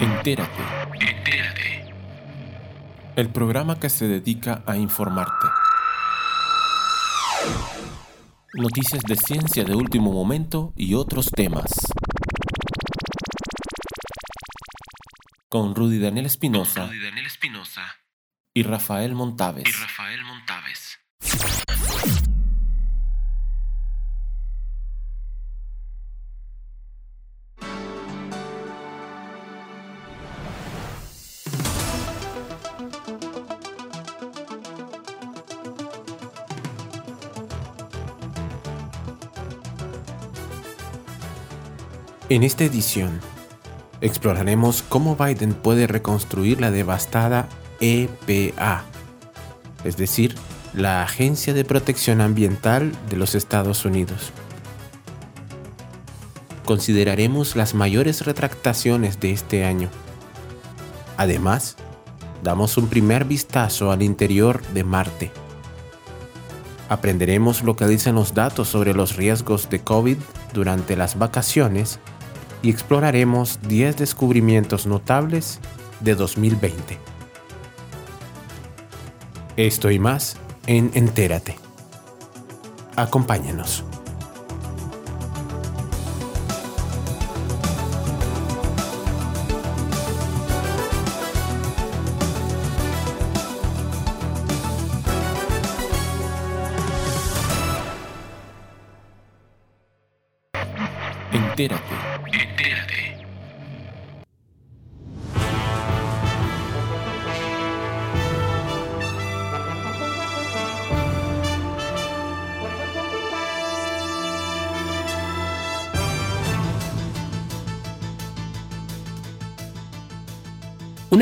Entérate. Entérate. El programa que se dedica a informarte. Noticias de ciencia de último momento y otros temas. Con Rudy Daniel Espinosa y Rafael Montaves. y Rafael Montaves. En esta edición, exploraremos cómo Biden puede reconstruir la devastada EPA, es decir, la Agencia de Protección Ambiental de los Estados Unidos. Consideraremos las mayores retractaciones de este año. Además, damos un primer vistazo al interior de Marte. Aprenderemos lo que dicen los datos sobre los riesgos de COVID durante las vacaciones y exploraremos 10 descubrimientos notables de 2020. Esto y más en Entérate. Acompáñanos.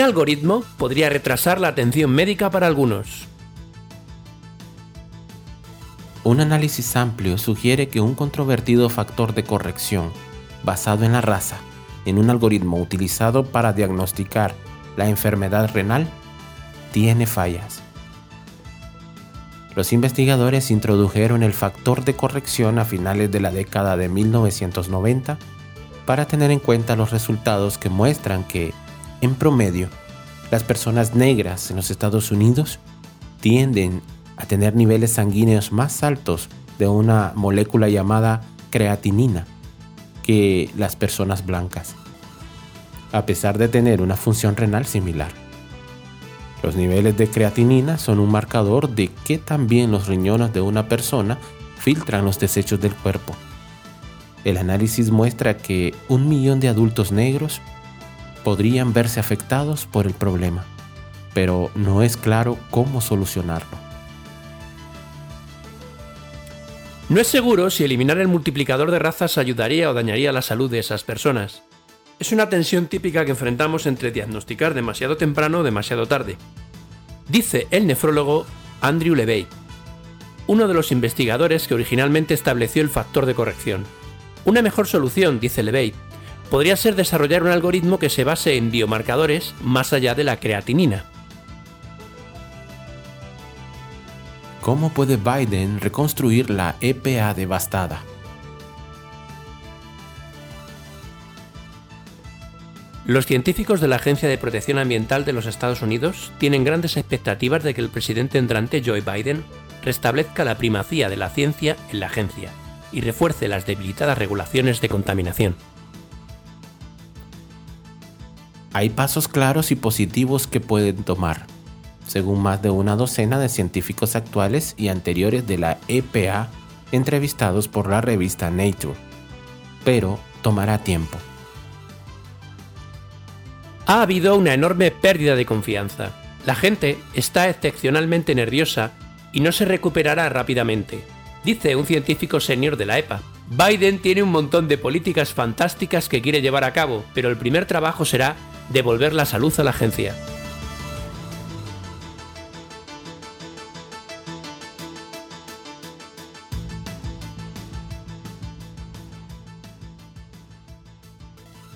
Algoritmo podría retrasar la atención médica para algunos. Un análisis amplio sugiere que un controvertido factor de corrección basado en la raza en un algoritmo utilizado para diagnosticar la enfermedad renal tiene fallas. Los investigadores introdujeron el factor de corrección a finales de la década de 1990 para tener en cuenta los resultados que muestran que, en promedio, las personas negras en los Estados Unidos tienden a tener niveles sanguíneos más altos de una molécula llamada creatinina que las personas blancas, a pesar de tener una función renal similar. Los niveles de creatinina son un marcador de que también los riñones de una persona filtran los desechos del cuerpo. El análisis muestra que un millón de adultos negros podrían verse afectados por el problema, pero no es claro cómo solucionarlo. No es seguro si eliminar el multiplicador de razas ayudaría o dañaría la salud de esas personas. Es una tensión típica que enfrentamos entre diagnosticar demasiado temprano o demasiado tarde. Dice el nefrólogo Andrew Levey, uno de los investigadores que originalmente estableció el factor de corrección. Una mejor solución, dice Levey, podría ser desarrollar un algoritmo que se base en biomarcadores más allá de la creatinina. ¿Cómo puede Biden reconstruir la EPA devastada? Los científicos de la Agencia de Protección Ambiental de los Estados Unidos tienen grandes expectativas de que el presidente entrante Joe Biden restablezca la primacía de la ciencia en la agencia y refuerce las debilitadas regulaciones de contaminación. Hay pasos claros y positivos que pueden tomar, según más de una docena de científicos actuales y anteriores de la EPA entrevistados por la revista Nature. Pero tomará tiempo. Ha habido una enorme pérdida de confianza. La gente está excepcionalmente nerviosa y no se recuperará rápidamente, dice un científico senior de la EPA. Biden tiene un montón de políticas fantásticas que quiere llevar a cabo, pero el primer trabajo será devolver la salud a la agencia.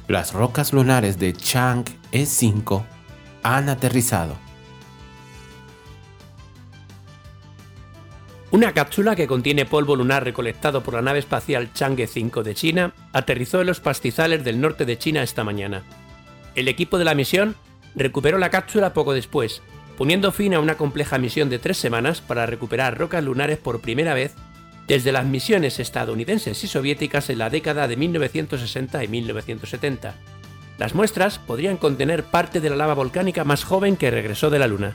Las rocas lunares de Chang E5 han aterrizado. Una cápsula que contiene polvo lunar recolectado por la nave espacial Chang'e 5 de China aterrizó en los pastizales del norte de China esta mañana. El equipo de la misión recuperó la cápsula poco después, poniendo fin a una compleja misión de tres semanas para recuperar rocas lunares por primera vez desde las misiones estadounidenses y soviéticas en la década de 1960 y 1970. Las muestras podrían contener parte de la lava volcánica más joven que regresó de la Luna.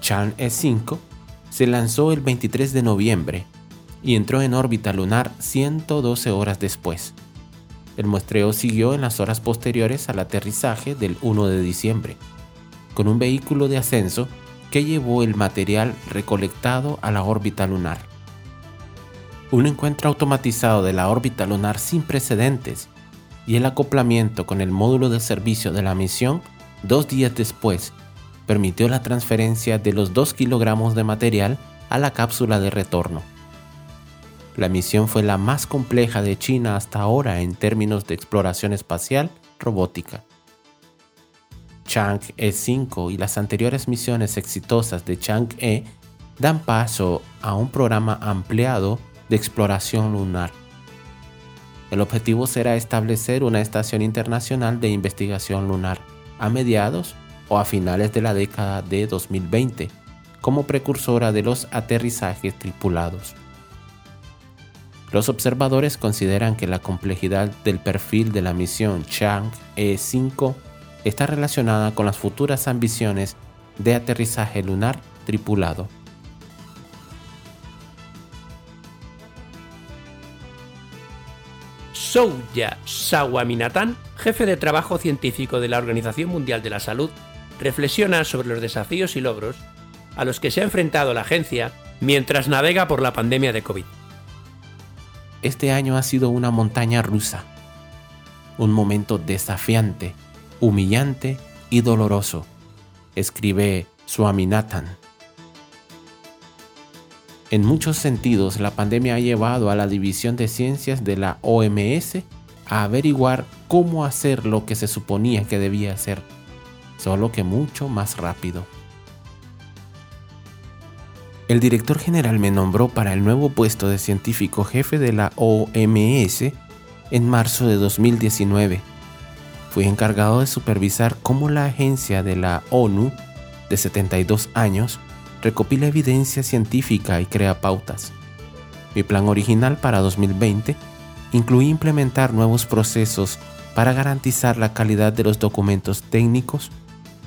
Chan E5 se lanzó el 23 de noviembre y entró en órbita lunar 112 horas después. El muestreo siguió en las horas posteriores al aterrizaje del 1 de diciembre, con un vehículo de ascenso que llevó el material recolectado a la órbita lunar. Un encuentro automatizado de la órbita lunar sin precedentes y el acoplamiento con el módulo de servicio de la misión dos días después permitió la transferencia de los 2 kilogramos de material a la cápsula de retorno. La misión fue la más compleja de China hasta ahora en términos de exploración espacial robótica. Chang'e 5 y las anteriores misiones exitosas de Chang'e dan paso a un programa ampliado de exploración lunar. El objetivo será establecer una estación internacional de investigación lunar a mediados o a finales de la década de 2020 como precursora de los aterrizajes tripulados. Los observadores consideran que la complejidad del perfil de la misión Chang'e 5 está relacionada con las futuras ambiciones de aterrizaje lunar tripulado. Souya Sawaminathan, jefe de trabajo científico de la Organización Mundial de la Salud, reflexiona sobre los desafíos y logros a los que se ha enfrentado la agencia mientras navega por la pandemia de COVID. Este año ha sido una montaña rusa, un momento desafiante, humillante y doloroso, escribe Swaminathan. En muchos sentidos, la pandemia ha llevado a la División de Ciencias de la OMS a averiguar cómo hacer lo que se suponía que debía hacer, solo que mucho más rápido. El director general me nombró para el nuevo puesto de científico jefe de la OMS en marzo de 2019 fui encargado de supervisar cómo la agencia de la ONU de 72 años recopila evidencia científica y crea pautas. Mi plan original para 2020 incluía implementar nuevos procesos para garantizar la calidad de los documentos técnicos,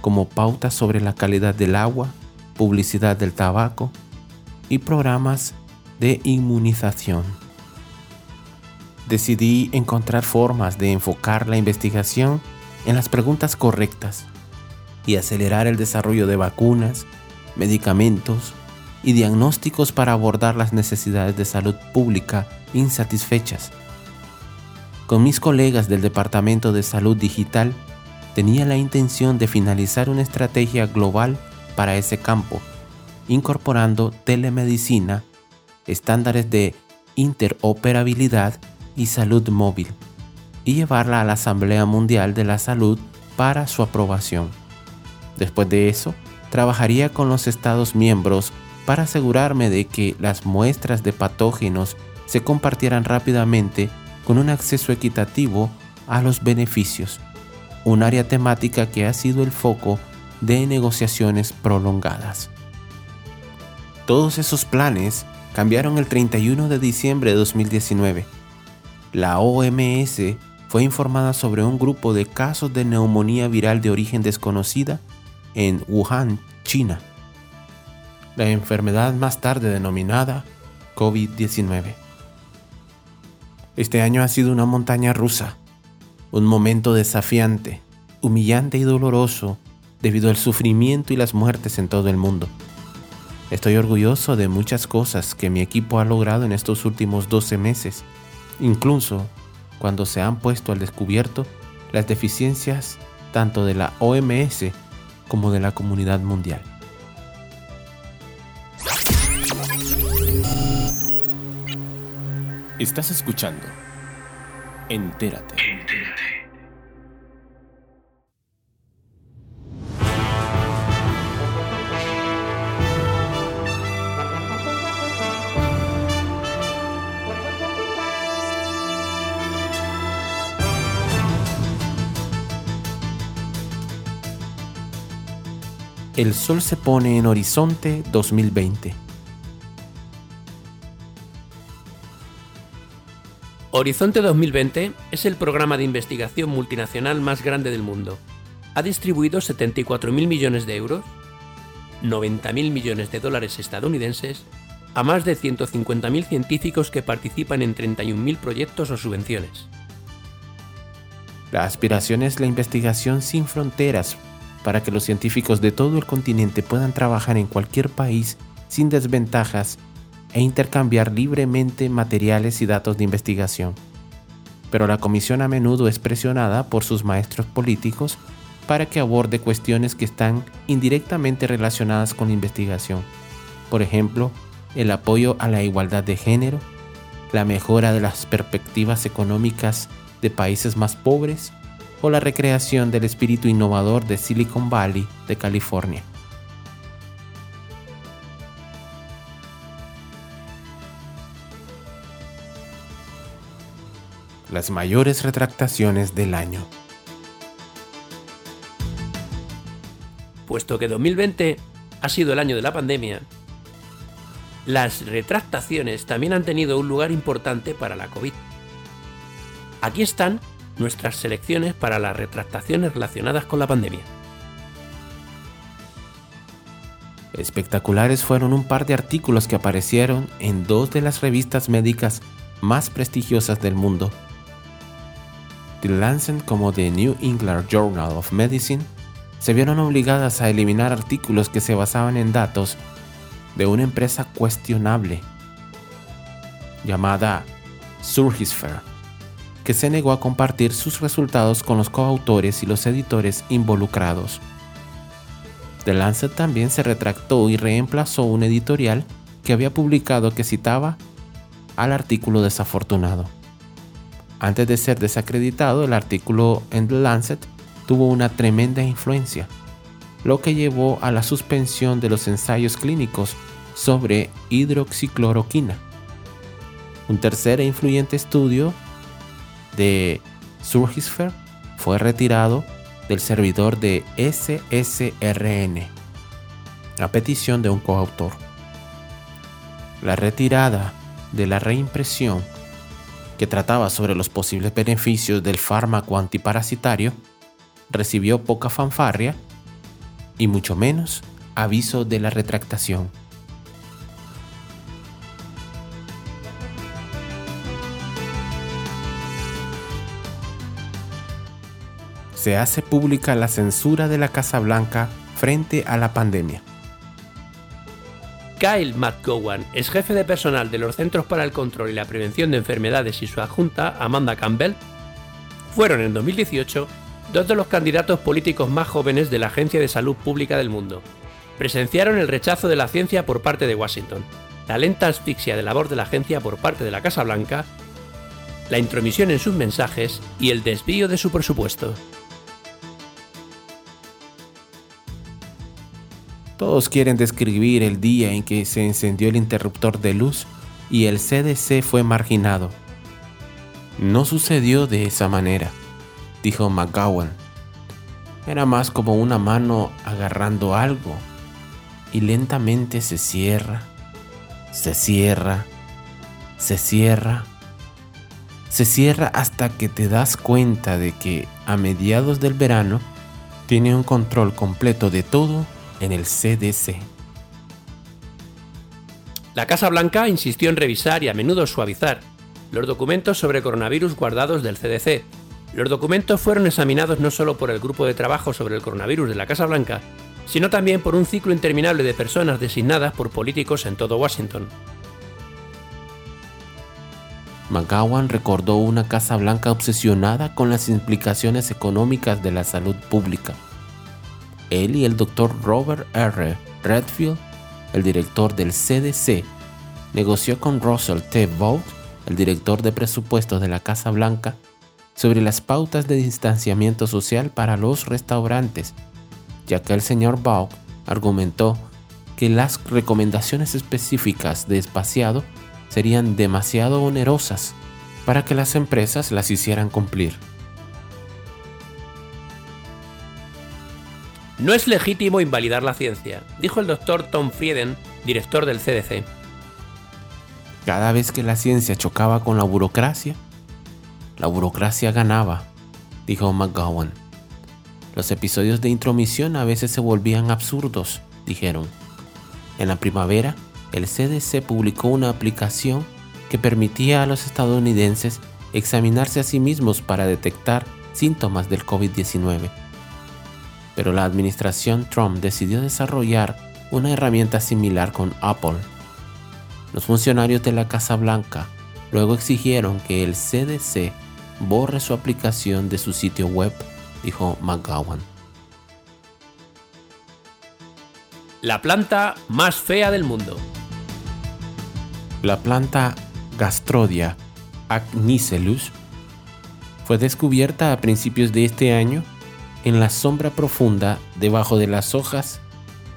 como pautas sobre la calidad del agua, publicidad del tabaco y programas de inmunización decidí encontrar formas de enfocar la investigación en las preguntas correctas y acelerar el desarrollo de vacunas, medicamentos y diagnósticos para abordar las necesidades de salud pública insatisfechas. Con mis colegas del Departamento de Salud Digital, tenía la intención de finalizar una estrategia global para ese campo, incorporando telemedicina, estándares de interoperabilidad y Salud Móvil y llevarla a la Asamblea Mundial de la Salud para su aprobación. Después de eso, trabajaría con los Estados miembros para asegurarme de que las muestras de patógenos se compartieran rápidamente con un acceso equitativo a los beneficios, un área temática que ha sido el foco de negociaciones prolongadas. Todos esos planes cambiaron el 31 de diciembre de 2019 la OMS fue informada sobre un grupo de casos de neumonía viral de origen desconocida en Wuhan, China. La enfermedad más tarde denominada COVID-19. Este año ha sido una montaña rusa, un momento desafiante, humillante y doloroso debido al sufrimiento y las muertes en todo el mundo. Estoy orgulloso de muchas cosas que mi equipo ha logrado en estos últimos 12 meses incluso cuando se han puesto al descubierto las deficiencias tanto de la OMS como de la comunidad mundial. Estás escuchando Entérate. El Sol se pone en Horizonte 2020. Horizonte 2020 es el programa de investigación multinacional más grande del mundo. Ha distribuido 74.000 millones de euros, 90.000 millones de dólares estadounidenses, a más de 150.000 científicos que participan en 31.000 proyectos o subvenciones. La aspiración es la investigación sin fronteras para que los científicos de todo el continente puedan trabajar en cualquier país sin desventajas e intercambiar libremente materiales y datos de investigación. Pero la comisión a menudo es presionada por sus maestros políticos para que aborde cuestiones que están indirectamente relacionadas con la investigación. Por ejemplo, el apoyo a la igualdad de género, la mejora de las perspectivas económicas de países más pobres o la recreación del espíritu innovador de Silicon Valley de California. Las mayores retractaciones del año. Puesto que 2020 ha sido el año de la pandemia, las retractaciones también han tenido un lugar importante para la COVID. Aquí están nuestras selecciones para las retractaciones relacionadas con la pandemia. Espectaculares fueron un par de artículos que aparecieron en dos de las revistas médicas más prestigiosas del mundo. The Lancet como The New England Journal of Medicine se vieron obligadas a eliminar artículos que se basaban en datos de una empresa cuestionable llamada Surgisphere que se negó a compartir sus resultados con los coautores y los editores involucrados. The Lancet también se retractó y reemplazó un editorial que había publicado que citaba al artículo desafortunado. Antes de ser desacreditado, el artículo en The Lancet tuvo una tremenda influencia, lo que llevó a la suspensión de los ensayos clínicos sobre hidroxicloroquina. Un tercer e influyente estudio de Surgisphere fue retirado del servidor de SSRN a petición de un coautor. La retirada de la reimpresión que trataba sobre los posibles beneficios del fármaco antiparasitario recibió poca fanfarria y mucho menos aviso de la retractación. Se hace pública la censura de la Casa Blanca frente a la pandemia. Kyle McGowan es jefe de personal de los Centros para el Control y la Prevención de Enfermedades y su adjunta, Amanda Campbell, fueron en 2018 dos de los candidatos políticos más jóvenes de la Agencia de Salud Pública del mundo. Presenciaron el rechazo de la ciencia por parte de Washington, la lenta asfixia de labor de la agencia por parte de la Casa Blanca, la intromisión en sus mensajes y el desvío de su presupuesto. Todos quieren describir el día en que se encendió el interruptor de luz y el CDC fue marginado. No sucedió de esa manera, dijo McGowan. Era más como una mano agarrando algo y lentamente se cierra, se cierra, se cierra, se cierra hasta que te das cuenta de que a mediados del verano tiene un control completo de todo en el CDC. La Casa Blanca insistió en revisar y a menudo suavizar los documentos sobre coronavirus guardados del CDC. Los documentos fueron examinados no solo por el grupo de trabajo sobre el coronavirus de la Casa Blanca, sino también por un ciclo interminable de personas designadas por políticos en todo Washington. McGowan recordó una Casa Blanca obsesionada con las implicaciones económicas de la salud pública él y el doctor Robert R. Redfield, el director del CDC, negoció con Russell T. Vought, el director de presupuestos de la Casa Blanca, sobre las pautas de distanciamiento social para los restaurantes, ya que el señor Vought argumentó que las recomendaciones específicas de espaciado serían demasiado onerosas para que las empresas las hicieran cumplir. No es legítimo invalidar la ciencia, dijo el doctor Tom Frieden, director del CDC. Cada vez que la ciencia chocaba con la burocracia, la burocracia ganaba, dijo McGowan. Los episodios de intromisión a veces se volvían absurdos, dijeron. En la primavera, el CDC publicó una aplicación que permitía a los estadounidenses examinarse a sí mismos para detectar síntomas del COVID-19. Pero la administración Trump decidió desarrollar una herramienta similar con Apple. Los funcionarios de la Casa Blanca luego exigieron que el CDC borre su aplicación de su sitio web dijo McGowan. La planta más fea del mundo. La planta Gastrodia agnicelus fue descubierta a principios de este año en la sombra profunda debajo de las hojas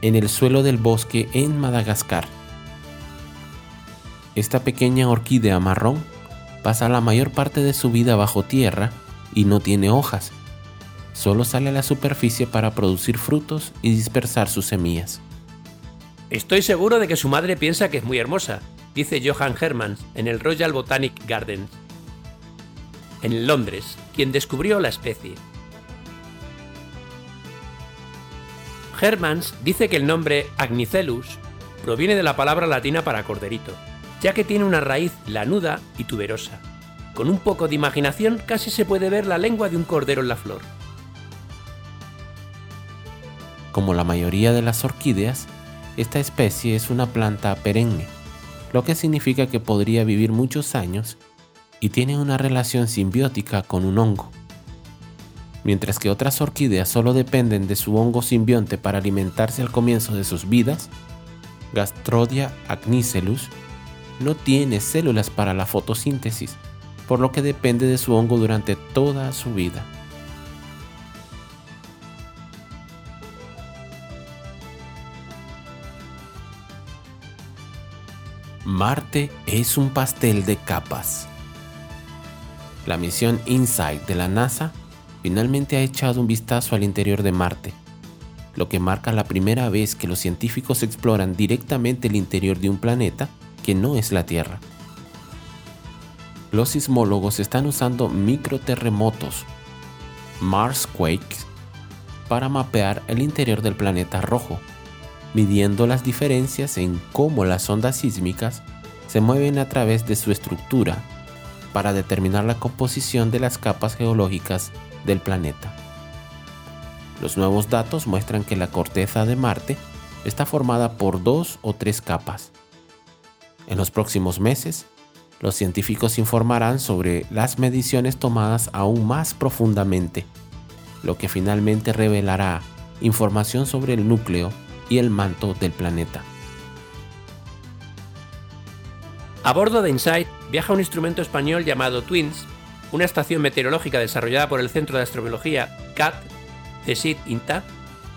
en el suelo del bosque en Madagascar. Esta pequeña orquídea marrón pasa la mayor parte de su vida bajo tierra y no tiene hojas, solo sale a la superficie para producir frutos y dispersar sus semillas. Estoy seguro de que su madre piensa que es muy hermosa, dice Johan Hermans en el Royal Botanic Gardens, en Londres, quien descubrió la especie. Hermans dice que el nombre Agnicellus proviene de la palabra latina para corderito, ya que tiene una raíz lanuda y tuberosa. Con un poco de imaginación casi se puede ver la lengua de un cordero en la flor. Como la mayoría de las orquídeas, esta especie es una planta perenne, lo que significa que podría vivir muchos años y tiene una relación simbiótica con un hongo. Mientras que otras orquídeas solo dependen de su hongo simbionte para alimentarse al comienzo de sus vidas, Gastrodia agnicellus no tiene células para la fotosíntesis, por lo que depende de su hongo durante toda su vida. Marte es un pastel de capas. La misión InSight de la NASA finalmente ha echado un vistazo al interior de Marte, lo que marca la primera vez que los científicos exploran directamente el interior de un planeta que no es la Tierra. Los sismólogos están usando microterremotos, Marsquakes, para mapear el interior del planeta rojo midiendo las diferencias en cómo las ondas sísmicas se mueven a través de su estructura para determinar la composición de las capas geológicas del planeta. Los nuevos datos muestran que la corteza de Marte está formada por dos o tres capas. En los próximos meses, los científicos informarán sobre las mediciones tomadas aún más profundamente, lo que finalmente revelará información sobre el núcleo y el manto del planeta. A bordo de InSight viaja un instrumento español llamado TWINS, una estación meteorológica desarrollada por el Centro de Astrobiología CAT, CSIT INTA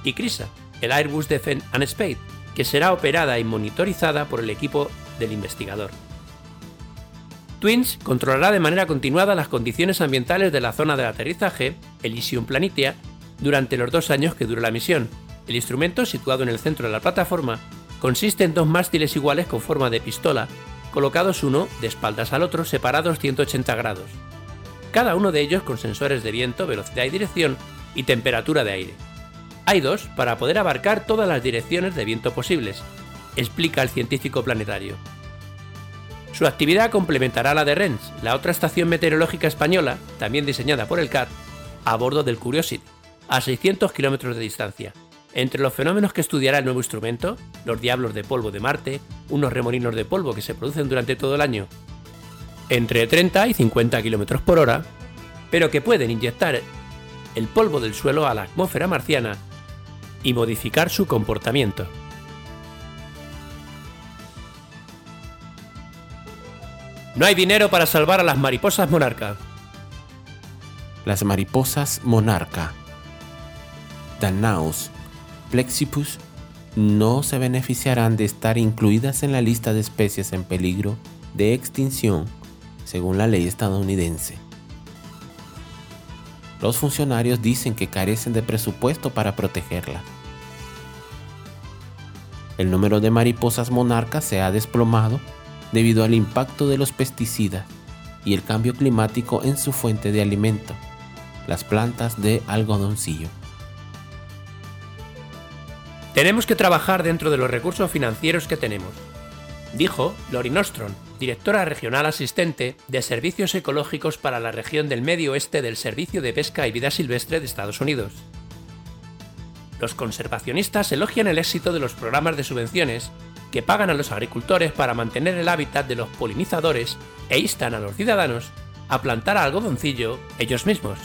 y CRISA, el Airbus Defence and Space, que será operada y monitorizada por el equipo del investigador. TWINS controlará de manera continuada las condiciones ambientales de la zona del aterrizaje, Elysium Planitia, durante los dos años que dure la misión, el instrumento, situado en el centro de la plataforma, consiste en dos mástiles iguales con forma de pistola, colocados uno de espaldas al otro, separados 180 grados. Cada uno de ellos con sensores de viento, velocidad y dirección y temperatura de aire. Hay dos para poder abarcar todas las direcciones de viento posibles, explica el científico planetario. Su actividad complementará la de RENS, la otra estación meteorológica española, también diseñada por el CAT, a bordo del Curiosity, a 600 kilómetros de distancia. Entre los fenómenos que estudiará el nuevo instrumento, los diablos de polvo de Marte, unos remolinos de polvo que se producen durante todo el año, entre 30 y 50 km por hora, pero que pueden inyectar el polvo del suelo a la atmósfera marciana y modificar su comportamiento. No hay dinero para salvar a las mariposas monarca. Las mariposas monarca. Danaus Plexipus no se beneficiarán de estar incluidas en la lista de especies en peligro de extinción según la ley estadounidense. Los funcionarios dicen que carecen de presupuesto para protegerla. El número de mariposas monarcas se ha desplomado debido al impacto de los pesticidas y el cambio climático en su fuente de alimento, las plantas de algodoncillo. Tenemos que trabajar dentro de los recursos financieros que tenemos, dijo Lori Nostron, directora regional asistente de Servicios Ecológicos para la región del Medio Oeste del Servicio de Pesca y Vida Silvestre de Estados Unidos. Los conservacionistas elogian el éxito de los programas de subvenciones que pagan a los agricultores para mantener el hábitat de los polinizadores e instan a los ciudadanos a plantar algodoncillo ellos mismos.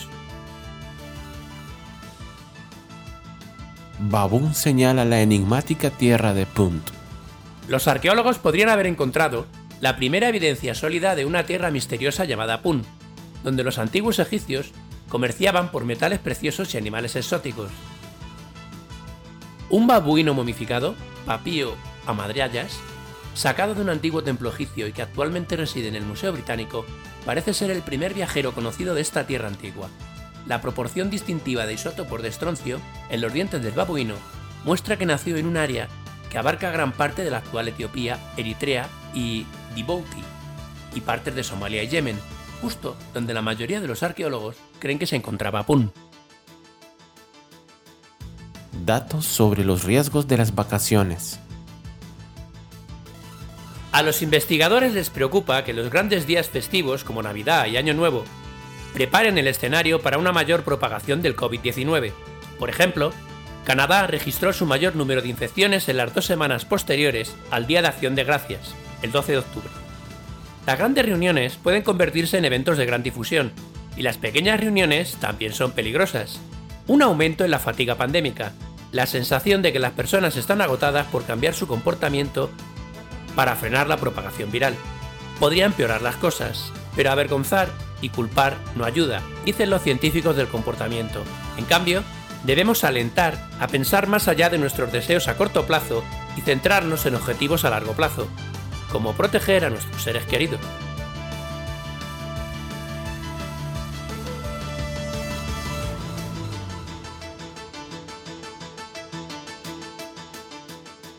Babun señala la enigmática tierra de Punt. Los arqueólogos podrían haber encontrado la primera evidencia sólida de una tierra misteriosa llamada Pun, donde los antiguos egipcios comerciaban por metales preciosos y animales exóticos. Un babuino momificado, Papío Amadriayas, sacado de un antiguo templo egipcio y que actualmente reside en el Museo Británico, parece ser el primer viajero conocido de esta tierra antigua. La proporción distintiva de isótopos de estroncio en los dientes del babuino muestra que nació en un área que abarca gran parte de la actual Etiopía, Eritrea y Djibouti, y partes de Somalia y Yemen, justo donde la mayoría de los arqueólogos creen que se encontraba Pun. Datos sobre los riesgos de las vacaciones. A los investigadores les preocupa que los grandes días festivos como Navidad y Año Nuevo preparen el escenario para una mayor propagación del COVID-19. Por ejemplo, Canadá registró su mayor número de infecciones en las dos semanas posteriores al Día de Acción de Gracias, el 12 de octubre. Las grandes reuniones pueden convertirse en eventos de gran difusión, y las pequeñas reuniones también son peligrosas. Un aumento en la fatiga pandémica, la sensación de que las personas están agotadas por cambiar su comportamiento para frenar la propagación viral. Podría empeorar las cosas, pero avergonzar y culpar no ayuda, dicen los científicos del comportamiento. En cambio, debemos alentar a pensar más allá de nuestros deseos a corto plazo y centrarnos en objetivos a largo plazo, como proteger a nuestros seres queridos.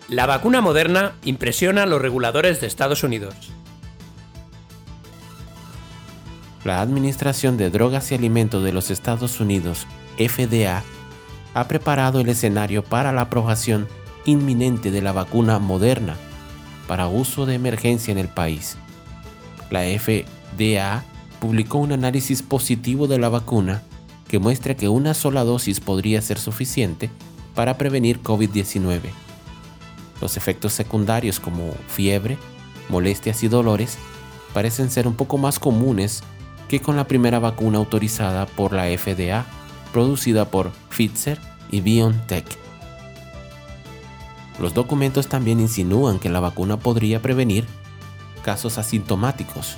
La vacuna moderna impresiona a los reguladores de Estados Unidos. La Administración de Drogas y Alimentos de los Estados Unidos, FDA, ha preparado el escenario para la aprobación inminente de la vacuna moderna para uso de emergencia en el país. La FDA publicó un análisis positivo de la vacuna que muestra que una sola dosis podría ser suficiente para prevenir COVID-19. Los efectos secundarios como fiebre, molestias y dolores parecen ser un poco más comunes que con la primera vacuna autorizada por la FDA, producida por Pfizer y BioNTech. Los documentos también insinúan que la vacuna podría prevenir casos asintomáticos,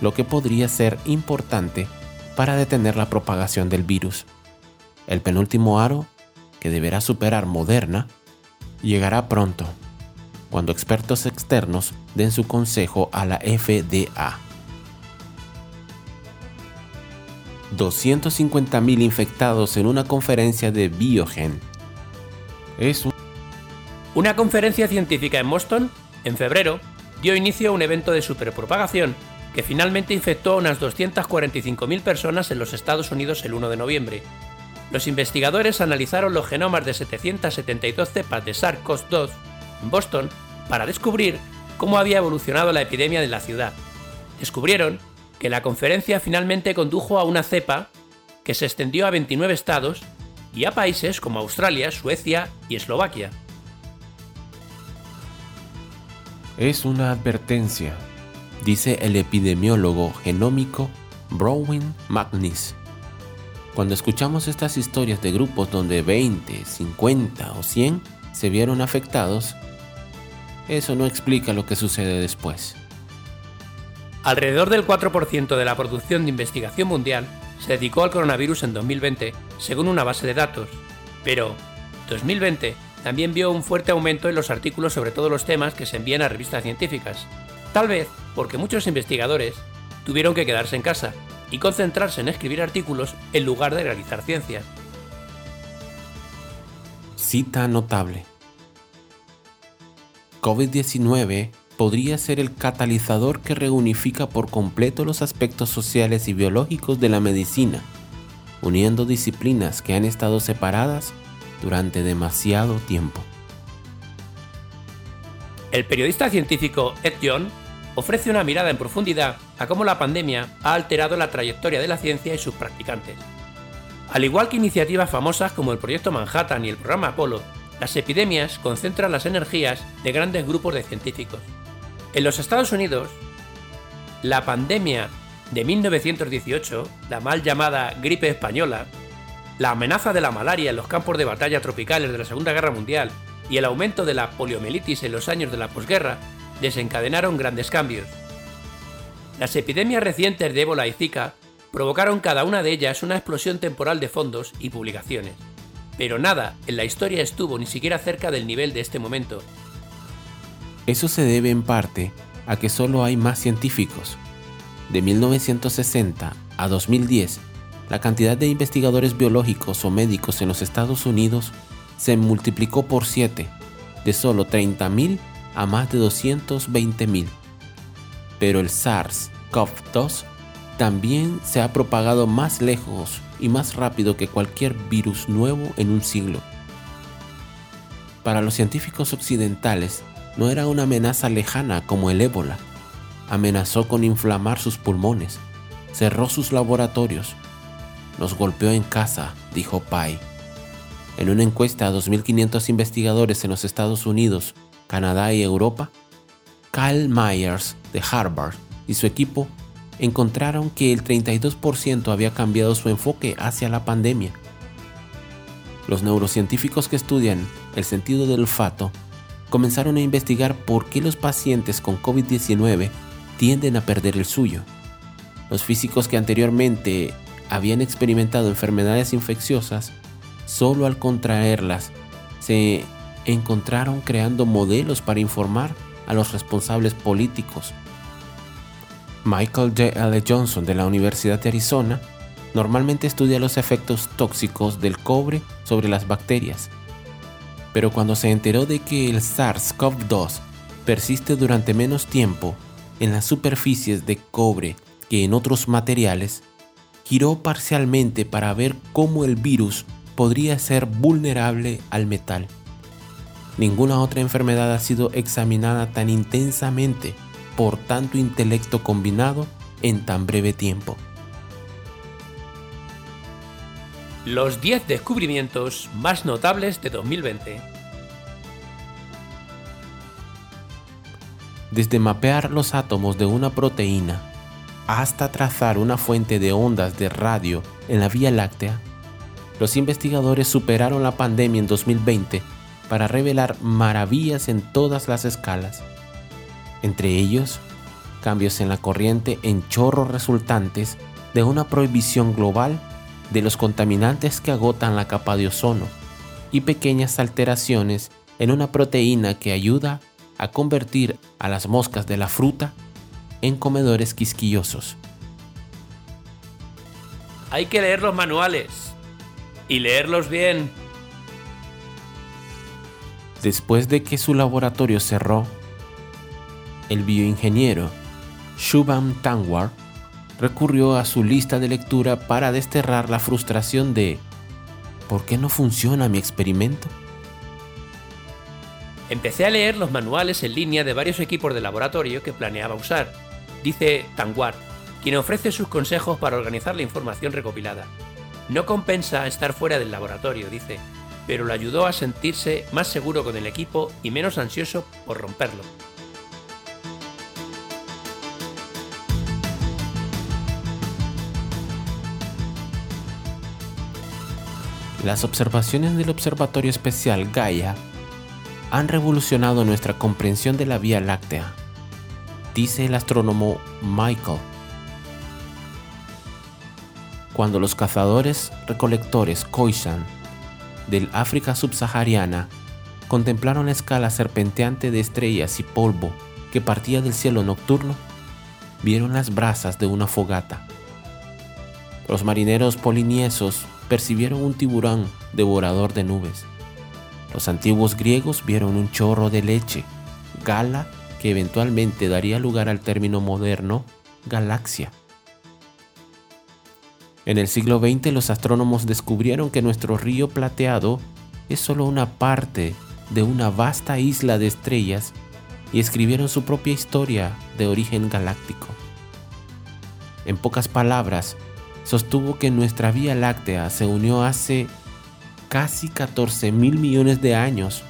lo que podría ser importante para detener la propagación del virus. El penúltimo aro, que deberá superar Moderna, llegará pronto, cuando expertos externos den su consejo a la FDA. 250.000 infectados en una conferencia de Biogen. Es Una conferencia científica en Boston, en febrero, dio inicio a un evento de superpropagación que finalmente infectó a unas 245.000 personas en los Estados Unidos el 1 de noviembre. Los investigadores analizaron los genomas de 772 cepas de SARS-CoV-2 en Boston para descubrir cómo había evolucionado la epidemia de la ciudad. Descubrieron que la conferencia finalmente condujo a una cepa que se extendió a 29 estados y a países como Australia, Suecia y Eslovaquia. Es una advertencia, dice el epidemiólogo genómico Browin Magnis. Cuando escuchamos estas historias de grupos donde 20, 50 o 100 se vieron afectados, eso no explica lo que sucede después. Alrededor del 4% de la producción de investigación mundial se dedicó al coronavirus en 2020, según una base de datos. Pero 2020 también vio un fuerte aumento en los artículos sobre todos los temas que se envían a revistas científicas. Tal vez porque muchos investigadores tuvieron que quedarse en casa y concentrarse en escribir artículos en lugar de realizar ciencia. Cita notable. COVID-19 podría ser el catalizador que reunifica por completo los aspectos sociales y biológicos de la medicina, uniendo disciplinas que han estado separadas durante demasiado tiempo. El periodista científico Ed Young ofrece una mirada en profundidad a cómo la pandemia ha alterado la trayectoria de la ciencia y sus practicantes. Al igual que iniciativas famosas como el Proyecto Manhattan y el Programa Apolo, las epidemias concentran las energías de grandes grupos de científicos. En los Estados Unidos, la pandemia de 1918, la mal llamada gripe española, la amenaza de la malaria en los campos de batalla tropicales de la Segunda Guerra Mundial y el aumento de la poliomielitis en los años de la posguerra desencadenaron grandes cambios. Las epidemias recientes de ébola y Zika provocaron cada una de ellas una explosión temporal de fondos y publicaciones. Pero nada en la historia estuvo ni siquiera cerca del nivel de este momento. Eso se debe en parte a que solo hay más científicos. De 1960 a 2010, la cantidad de investigadores biológicos o médicos en los Estados Unidos se multiplicó por 7, de solo 30.000 a más de 220.000. Pero el SARS-CoV-2 también se ha propagado más lejos y más rápido que cualquier virus nuevo en un siglo. Para los científicos occidentales, no era una amenaza lejana como el ébola. Amenazó con inflamar sus pulmones, cerró sus laboratorios, nos golpeó en casa, dijo Pai. En una encuesta a 2.500 investigadores en los Estados Unidos, Canadá y Europa, Kyle Myers de Harvard y su equipo encontraron que el 32% había cambiado su enfoque hacia la pandemia. Los neurocientíficos que estudian el sentido del olfato comenzaron a investigar por qué los pacientes con COVID-19 tienden a perder el suyo. Los físicos que anteriormente habían experimentado enfermedades infecciosas, solo al contraerlas, se encontraron creando modelos para informar a los responsables políticos Michael J. L. Johnson de la Universidad de Arizona normalmente estudia los efectos tóxicos del cobre sobre las bacterias. Pero cuando se enteró de que el SARS-CoV-2 persiste durante menos tiempo en las superficies de cobre que en otros materiales, giró parcialmente para ver cómo el virus podría ser vulnerable al metal. Ninguna otra enfermedad ha sido examinada tan intensamente por tanto intelecto combinado en tan breve tiempo. Los 10 descubrimientos más notables de 2020. Desde mapear los átomos de una proteína hasta trazar una fuente de ondas de radio en la Vía Láctea, los investigadores superaron la pandemia en 2020 para revelar maravillas en todas las escalas. Entre ellos cambios en la corriente en chorros resultantes de una prohibición global de los contaminantes que agotan la capa de ozono y pequeñas alteraciones en una proteína que ayuda a convertir a las moscas de la fruta en comedores quisquillosos. Hay que leer los manuales y leerlos bien. Después de que su laboratorio cerró el bioingeniero Shubham Tangwar recurrió a su lista de lectura para desterrar la frustración de ¿por qué no funciona mi experimento? Empecé a leer los manuales en línea de varios equipos de laboratorio que planeaba usar, dice Tangwar, quien ofrece sus consejos para organizar la información recopilada. No compensa estar fuera del laboratorio, dice, pero lo ayudó a sentirse más seguro con el equipo y menos ansioso por romperlo. Las observaciones del Observatorio Especial Gaia han revolucionado nuestra comprensión de la Vía Láctea, dice el astrónomo Michael. Cuando los cazadores recolectores Khoisan del África subsahariana contemplaron la escala serpenteante de estrellas y polvo que partía del cielo nocturno, vieron las brasas de una fogata. Los marineros poliniesos percibieron un tiburón devorador de nubes. Los antiguos griegos vieron un chorro de leche, gala, que eventualmente daría lugar al término moderno galaxia. En el siglo XX los astrónomos descubrieron que nuestro río plateado es solo una parte de una vasta isla de estrellas y escribieron su propia historia de origen galáctico. En pocas palabras, sostuvo que nuestra Vía Láctea se unió hace casi 14 mil millones de años,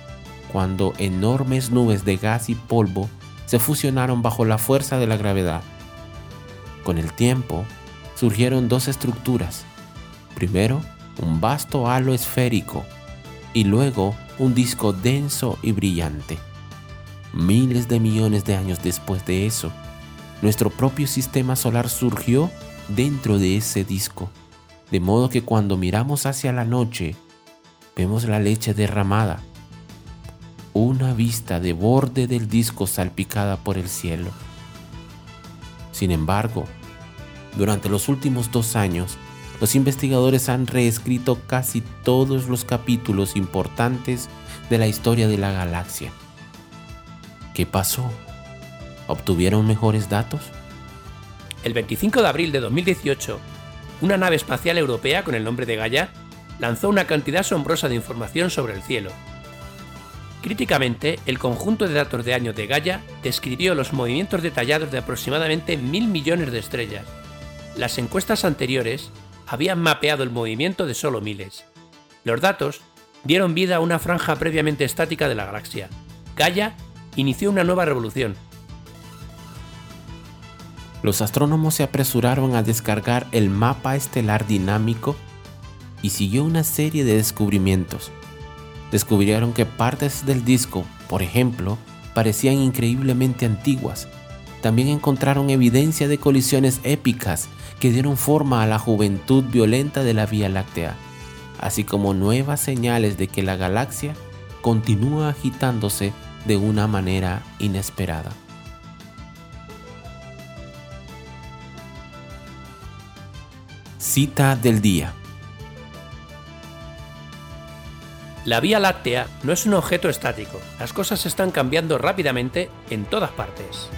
cuando enormes nubes de gas y polvo se fusionaron bajo la fuerza de la gravedad. Con el tiempo, surgieron dos estructuras. Primero, un vasto halo esférico y luego un disco denso y brillante. Miles de millones de años después de eso, nuestro propio sistema solar surgió dentro de ese disco, de modo que cuando miramos hacia la noche, vemos la leche derramada, una vista de borde del disco salpicada por el cielo. Sin embargo, durante los últimos dos años, los investigadores han reescrito casi todos los capítulos importantes de la historia de la galaxia. ¿Qué pasó? ¿Obtuvieron mejores datos? El 25 de abril de 2018, una nave espacial europea con el nombre de Gaia lanzó una cantidad asombrosa de información sobre el cielo. Críticamente, el conjunto de datos de años de Gaia describió los movimientos detallados de aproximadamente mil millones de estrellas. Las encuestas anteriores habían mapeado el movimiento de solo miles. Los datos dieron vida a una franja previamente estática de la galaxia. Gaia inició una nueva revolución. Los astrónomos se apresuraron a descargar el mapa estelar dinámico y siguió una serie de descubrimientos. Descubrieron que partes del disco, por ejemplo, parecían increíblemente antiguas. También encontraron evidencia de colisiones épicas que dieron forma a la juventud violenta de la Vía Láctea, así como nuevas señales de que la galaxia continúa agitándose de una manera inesperada. Cita del día. La Vía Láctea no es un objeto estático, las cosas están cambiando rápidamente en todas partes.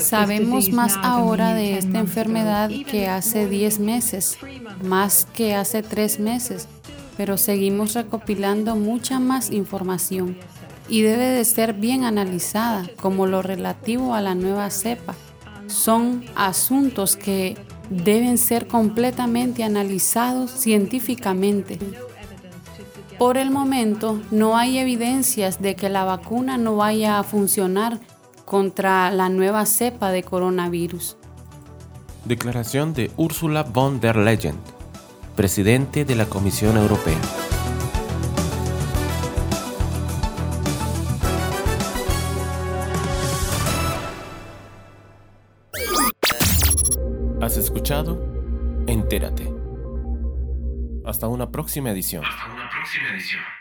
Sabemos más ahora de esta enfermedad que hace 10 meses, más que hace 3 meses, pero seguimos recopilando mucha más información y debe de ser bien analizada como lo relativo a la nueva cepa. Son asuntos que deben ser completamente analizados científicamente. Por el momento, no hay evidencias de que la vacuna no vaya a funcionar contra la nueva cepa de coronavirus. Declaración de Ursula von der Leyen, presidente de la Comisión Europea. ¿Has escuchado? Entérate. Hasta una próxima edición. Hasta una próxima edición.